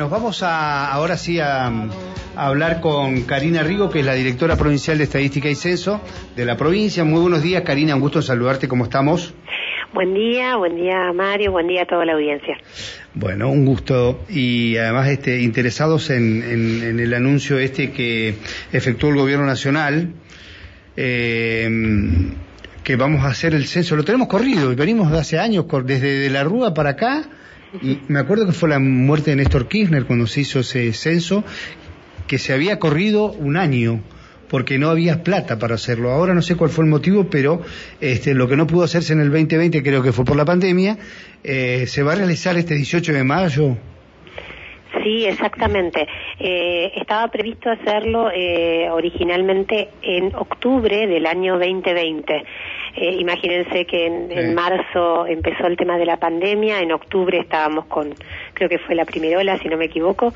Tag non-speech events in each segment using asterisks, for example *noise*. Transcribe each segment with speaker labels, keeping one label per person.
Speaker 1: nos vamos a, ahora sí a, a hablar con Karina Rigo, que es la directora provincial de Estadística y Censo de la provincia. Muy buenos días, Karina, un gusto saludarte, ¿cómo estamos?
Speaker 2: Buen día, buen día Mario, buen día a toda la audiencia.
Speaker 1: Bueno, un gusto y además este, interesados en, en- en el anuncio este que efectuó el gobierno nacional, eh, que vamos a hacer el censo. Lo tenemos corrido, venimos de hace años, desde de la Rúa para acá, y me acuerdo que fue la muerte de Néstor Kirchner cuando se hizo ese censo, que se había corrido un año porque no había plata para hacerlo. Ahora no sé cuál fue el motivo, pero este, lo que no pudo hacerse en el 2020, creo que fue por la pandemia, eh, se va a realizar este 18 de mayo.
Speaker 2: Sí, exactamente. Eh, estaba previsto hacerlo eh, originalmente en octubre del año 2020. Eh, imagínense que en, en marzo empezó el tema de la pandemia, en octubre estábamos con, creo que fue la primera ola, si no me equivoco.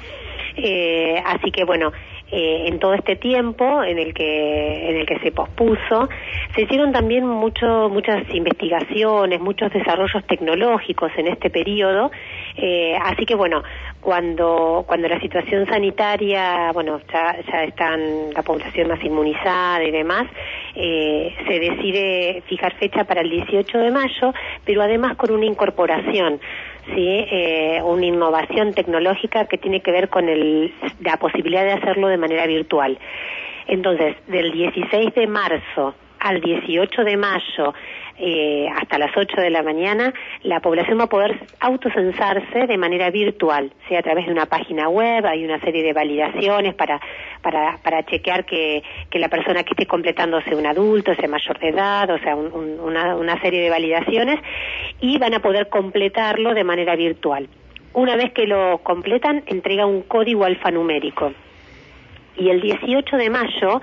Speaker 2: Eh, así que bueno, eh, en todo este tiempo en el que en el que se pospuso, se hicieron también mucho, muchas investigaciones, muchos desarrollos tecnológicos en este periodo. Eh, así que bueno, cuando cuando la situación sanitaria, bueno, ya ya están la población más inmunizada y demás, eh, se decide fijar fecha para el 18 de mayo, pero además con una incorporación sí eh, una innovación tecnológica que tiene que ver con el, la posibilidad de hacerlo de manera virtual. Entonces, del 16 de marzo al 18 de mayo, eh, hasta las 8 de la mañana, la población va a poder autocensarse de manera virtual, sea a través de una página web, hay una serie de validaciones para, para, para chequear que, que la persona que esté completando sea un adulto, sea mayor de edad, o sea, un- un- una, una serie de validaciones, y van a poder completarlo de manera virtual. Una vez que lo completan, entrega un código alfanumérico y el 18 de mayo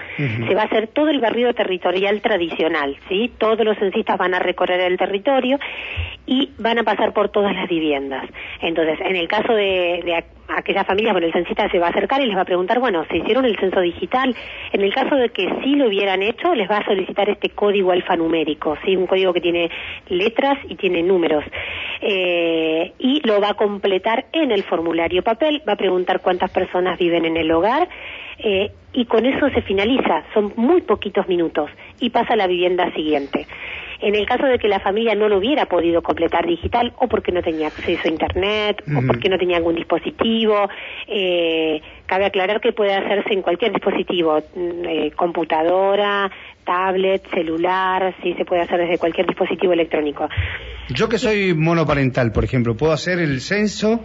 Speaker 2: se va a hacer todo el barrido territorial tradicional, ¿sí? Todos los censistas van a recorrer el territorio y van a pasar por todas las viviendas. Entonces, en el caso de, de aqu- aquellas familias, bueno, el censista se va a acercar y les va a preguntar, bueno, ¿se hicieron el censo digital? En el caso de que sí lo hubieran hecho, les va a solicitar este código alfanumérico, ¿sí? Un código que tiene letras y tiene números. Eh, y lo va a completar en el formulario papel, va a preguntar cuántas personas viven en el hogar, eh, y con eso se finaliza, son muy poquitos minutos y pasa a la vivienda siguiente. En el caso de que la familia no lo hubiera podido completar digital o porque no tenía acceso a internet o porque no tenía algún dispositivo, eh, cabe aclarar que puede hacerse en cualquier dispositivo, mm, eh, computadora, tablet, celular, sí se puede hacer desde cualquier dispositivo electrónico.
Speaker 1: Yo que soy monoparental, por ejemplo, puedo hacer el censo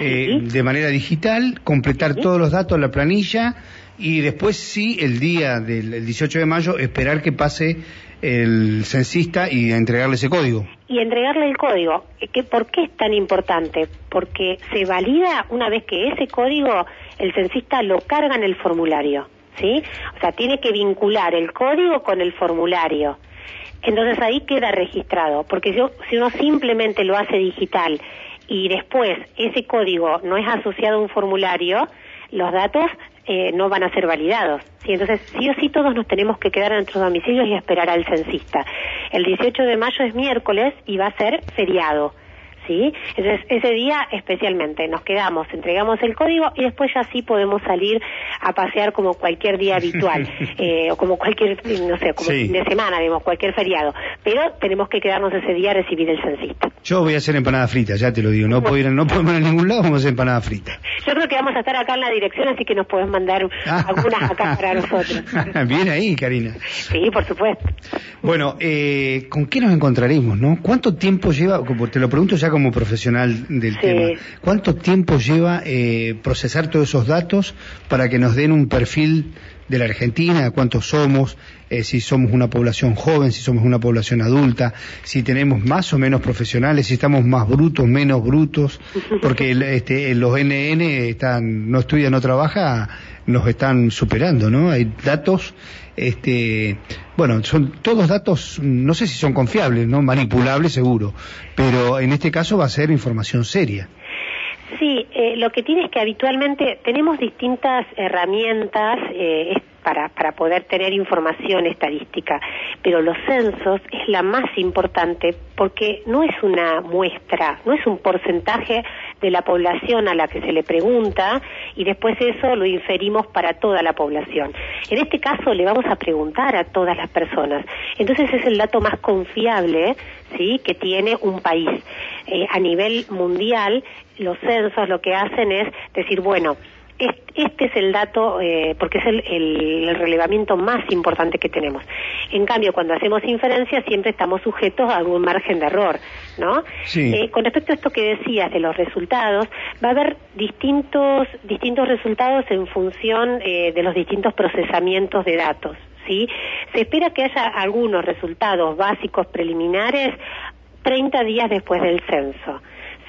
Speaker 1: eh, de manera digital, completar todos los datos la planilla y después sí, el día del el 18 de mayo, esperar que pase el censista y entregarle ese código.
Speaker 2: y entregarle el código. Eh, ¿Qué- ¿Por qué es tan importante? Porque se valida una vez que ese código el censista lo carga en el formulario, ¿sí? O sea, tiene que vincular el código con el formulario. Entonces ahí queda registrado, porque yo, si uno simplemente lo hace digital y después ese código no es asociado a un formulario, los datos eh, no van a ser validados. ¿sí? Entonces, sí o sí todos nos tenemos que quedar en nuestros domicilios y esperar al censista. El 18 de mayo es miércoles y va a ser feriado. ¿Sí? Entonces, ese día especialmente nos quedamos, entregamos el código y después ya sí podemos salir a pasear como cualquier día habitual, *laughs* eh, o como cualquier, no sé, como
Speaker 1: Sí.
Speaker 2: fin de semana, digamos, cualquier feriado. Pero tenemos que quedarnos ese día a recibir el censista.
Speaker 1: Yo voy a hacer empanada frita, ya te lo digo. No puedo ir, no podemos ir a ningún lado, vamos a hacer empanada frita.
Speaker 2: Yo creo que vamos a estar acá en la dirección, así que nos pueden mandar algunas acá para nosotros. *laughs*
Speaker 1: Bien ahí, Karina.
Speaker 2: Sí, por supuesto.
Speaker 1: Bueno, eh, ¿con qué nos encontraremos, no? ¿Cuánto tiempo lleva, te lo pregunto ya como profesional del
Speaker 2: Sí.
Speaker 1: tema, cuánto tiempo lleva eh, procesar todos esos datos para que nos den un perfil de la Argentina, cuántos somos, eh, si somos una población joven, si somos una población adulta, si tenemos más o menos profesionales, si estamos más brutos, menos brutos, porque el- este, los NN están, no estudian, no trabajan, nos están superando, ¿no? Hay datos, este, bueno, son todos datos, no sé si son confiables, ¿no? Manipulables seguro, pero en este caso va a ser información seria.
Speaker 2: Sí, eh, lo que tiene es que habitualmente tenemos distintas herramientas, eh, para, para poder tener información estadística, pero los censos es la más importante porque no es una muestra, no es un porcentaje de la población a la que se le pregunta y después eso lo inferimos para toda la población. En este caso le vamos a preguntar a todas las personas. Entonces es el dato más confiable ¿sí? que tiene un país. Eh, a nivel mundial, los censos lo que hacen es decir, bueno, este es el dato, eh, porque es el, relevamiento más importante que tenemos. En cambio, cuando hacemos inferencias, siempre estamos sujetos a algún margen de error, ¿no? Eh, con respecto a esto que decías de los resultados, va a haber distintos, distintos resultados en función eh, de los distintos procesamientos de datos, ¿sí? Se espera que haya algunos resultados básicos preliminares 30 días después del censo.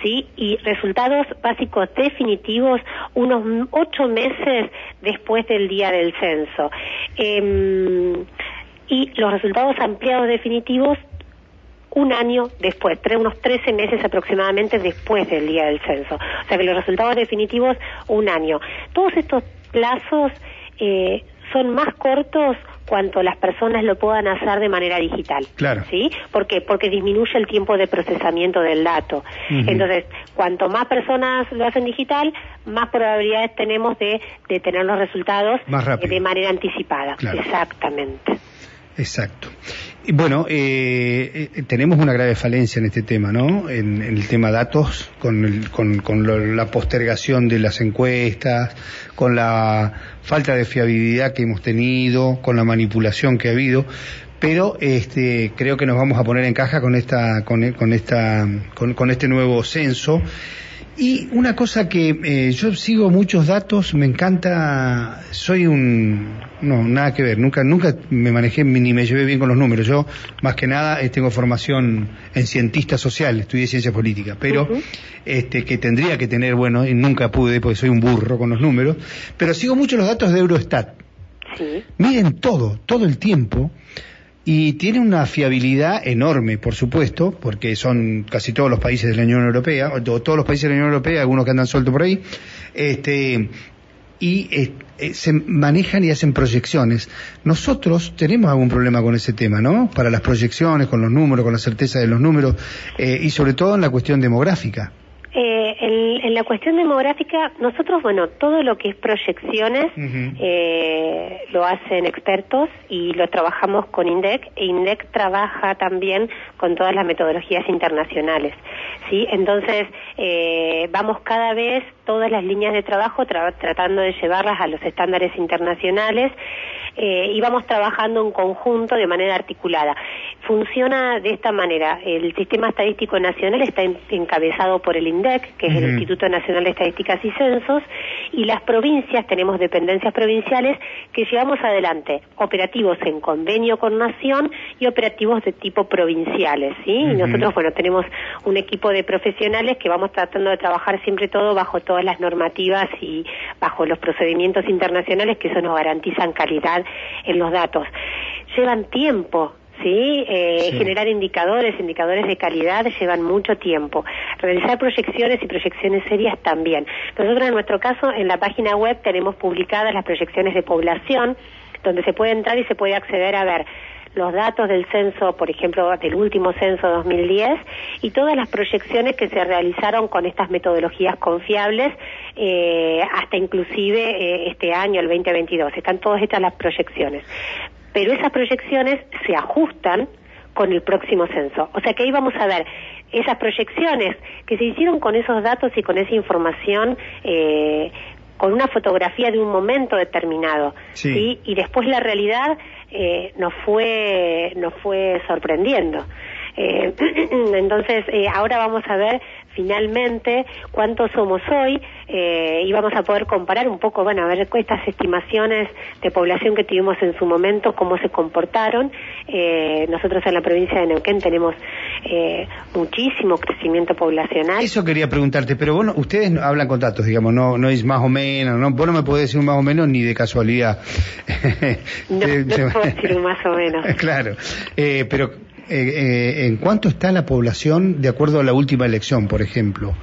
Speaker 2: ¿Sí? Y resultados básicos definitivos unos ocho meses después del día del censo. Em, y los resultados ampliados definitivos un año después, unos 13 meses aproximadamente después del día del censo. O sea que los resultados definitivos un año. Todos estos plazos eh, son más cortos cuanto las personas lo puedan hacer de manera digital.
Speaker 1: Claro.
Speaker 2: ¿Sí? ¿Por qué? Porque disminuye el tiempo de procesamiento del dato. Entonces, cuanto más personas lo hacen digital, más probabilidades tenemos de, de tener los resultados de manera anticipada. Exactamente.
Speaker 1: Exacto. Y bueno, eh, eh, tenemos una grave falencia en este tema, ¿no? En, el tema datos, con, con, la postergación de las encuestas, con la falta de fiabilidad que hemos tenido, con la manipulación que ha habido. Pero este, creo que nos vamos a poner en caja con esta, con, con esta, con este nuevo censo y una cosa que eh, yo sigo muchos datos, me encanta, soy un, no, nada que ver, nunca, nunca me manejé ni me llevé bien con los números. Yo, más que nada, eh, tengo formación en cientista social, estudié ciencia política, pero este, que tendría que tener, bueno, y nunca pude porque soy un burro con los números, pero sigo mucho los datos de Eurostat. Sí. Miren todo, todo el tiempo y tiene una fiabilidad enorme, por supuesto, porque son casi todos los países de la Unión Europea, o todos los países de la Unión Europea, algunos que andan sueltos por ahí, este, y eh, se manejan y hacen proyecciones. Nosotros tenemos algún problema con ese tema, ¿no? Para las proyecciones, con los números, con la certeza de los números, eh, y sobre todo en la cuestión demográfica.
Speaker 2: Eh, en, la cuestión demográfica, nosotros, bueno, todo lo que es proyecciones eh, lo hacen expertos y lo trabajamos con INDEC. E INDEC trabaja también con todas las metodologías internacionales. ¿sí? Entonces, eh, vamos cada vez todas las líneas de trabajo tratando de llevarlas a los estándares internacionales eh, y vamos trabajando en conjunto de manera articulada. Funciona de esta manera. El Sistema Estadístico Nacional está encabezado por el INDEC, que es el Instituto Nacional de Estadísticas y Censos, y las provincias, tenemos dependencias provinciales que llevamos adelante operativos en convenio con Nación y operativos de tipo provinciales, ¿sí? Y nosotros, bueno, tenemos un equipo de profesionales que vamos tratando de trabajar siempre todo bajo todas las normativas y bajo los procedimientos internacionales que eso nos garantizan calidad en los datos. Llevan tiempo eh, ¿sí? Generar indicadores, indicadores de calidad llevan mucho tiempo. Realizar proyecciones y proyecciones serias también. Nosotros en nuestro caso en la página web tenemos publicadas las proyecciones de población, donde se puede entrar y se puede acceder a ver los datos del censo, por ejemplo, del último censo 2010 y todas las proyecciones que se realizaron con estas metodologías confiables eh, hasta inclusive eh, este año, el 2022. Están todas estas las proyecciones. Pero esas proyecciones se ajustan con el próximo censo. O sea que ahí vamos a ver esas proyecciones que se hicieron con esos datos y con esa información eh, con una fotografía de un momento determinado, sí. Y después la realidad eh, nos fue nos fue sorprendiendo. Eh, *clears throat* entonces, eh, ahora vamos a ver finalmente cuántos somos hoy eh, y vamos a poder comparar un poco, bueno, a ver estas estimaciones de población que tuvimos en su momento, cómo se comportaron. Eh, nosotros en la provincia de Neuquén tenemos eh, muchísimo crecimiento poblacional.
Speaker 1: Eso quería preguntarte, pero bueno, ustedes hablan con datos, digamos, no, no es más o menos, ¿no? vos no me podés decir un más o menos ni de casualidad. *laughs*
Speaker 2: no, no *laughs* puedo decir un más o menos. *laughs*
Speaker 1: claro, pero eh, eh, ¿en cuánto está la población de acuerdo a la última elección, por ejemplo?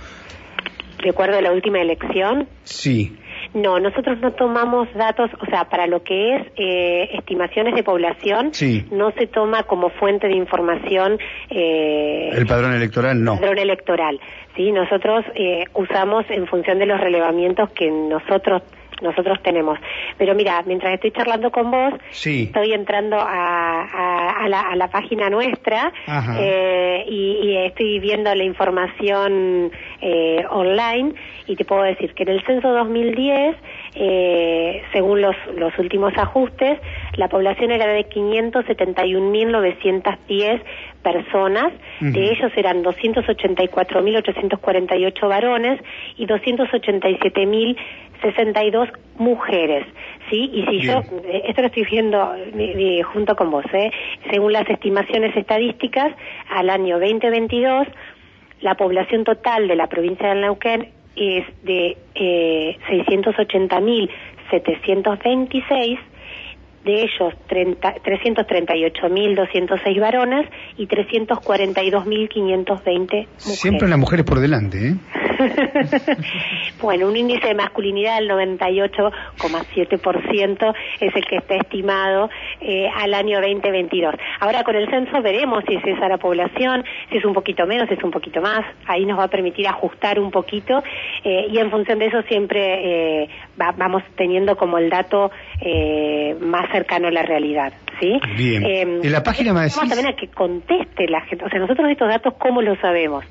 Speaker 2: ¿De acuerdo a la última elección?
Speaker 1: Sí.
Speaker 2: No, nosotros no tomamos datos, o sea, para lo que es eh, estimaciones de población,
Speaker 1: Sí.
Speaker 2: no se toma como fuente de información eh,
Speaker 1: El padrón electoral no.
Speaker 2: padrón electoral. Sí, nosotros eh, usamos en función de los relevamientos que nosotros nosotros tenemos. Pero mira, mientras estoy charlando con vos,
Speaker 1: Sí.
Speaker 2: estoy entrando a, a- a la, a la página nuestra eh, y, y estoy viendo la información eh, online y te puedo decir que en el censo 2010, eh, según los, los últimos ajustes, la población era de 571.910 personas,
Speaker 1: Ujú.
Speaker 2: de ellos eran 284.848 varones y 287.062 mujeres. ¿Sí? Y si yo,
Speaker 1: Bien.
Speaker 2: eh, esto lo estoy viendo eh, eh, junto con vos, ¿eh? según las estimaciones estadísticas, al año 2022, la población total de la provincia del Neuquén es de eh, 680.726, de ellos 30 338.206 varones y 342.520 mujeres.
Speaker 1: Siempre las mujeres por delante, ¿eh? *laughs*
Speaker 2: bueno, un índice de masculinidad del 98,7% es el que está estimado eh, al año 2022. Ahora con el censo veremos si es esa la población, si es un poquito menos, si es un poquito más. Ahí nos va a permitir ajustar un poquito eh, y en función de eso siempre eh, va- vamos teniendo como el dato eh, más cercano a la realidad. ¿sí?
Speaker 1: Bien.
Speaker 2: Eh,
Speaker 1: En la página me decís-
Speaker 2: también a que conteste la gente. O sea, nosotros estos datos, ¿cómo los sabemos?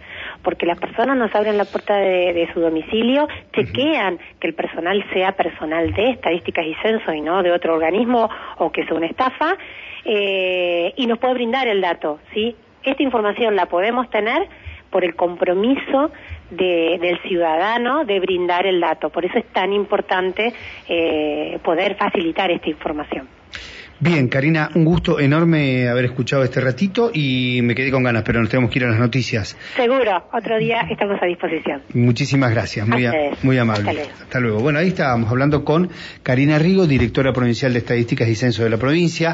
Speaker 2: Porque las personas nos abren la puerta de, de su domicilio, chequean que el personal sea personal de estadísticas y censo y no de otro organismo o que sea una estafa, eh, y nos puede brindar el dato, ¿sí? Esta información la podemos tener por el compromiso de- del ciudadano de brindar el dato. Por eso es tan importante eh, poder facilitar esta información.
Speaker 1: Bien, Karina, un gusto enorme haber escuchado este ratito y me quedé con ganas, pero nos tenemos que ir a las noticias.
Speaker 2: Seguro, otro día estamos a disposición.
Speaker 1: Muchísimas gracias, muy,
Speaker 2: A
Speaker 1: muy amable.
Speaker 2: Hasta luego.
Speaker 1: Hasta luego. Bueno, ahí estábamos hablando con Karina Rigo, directora provincial de Estadísticas y Censo de la provincia.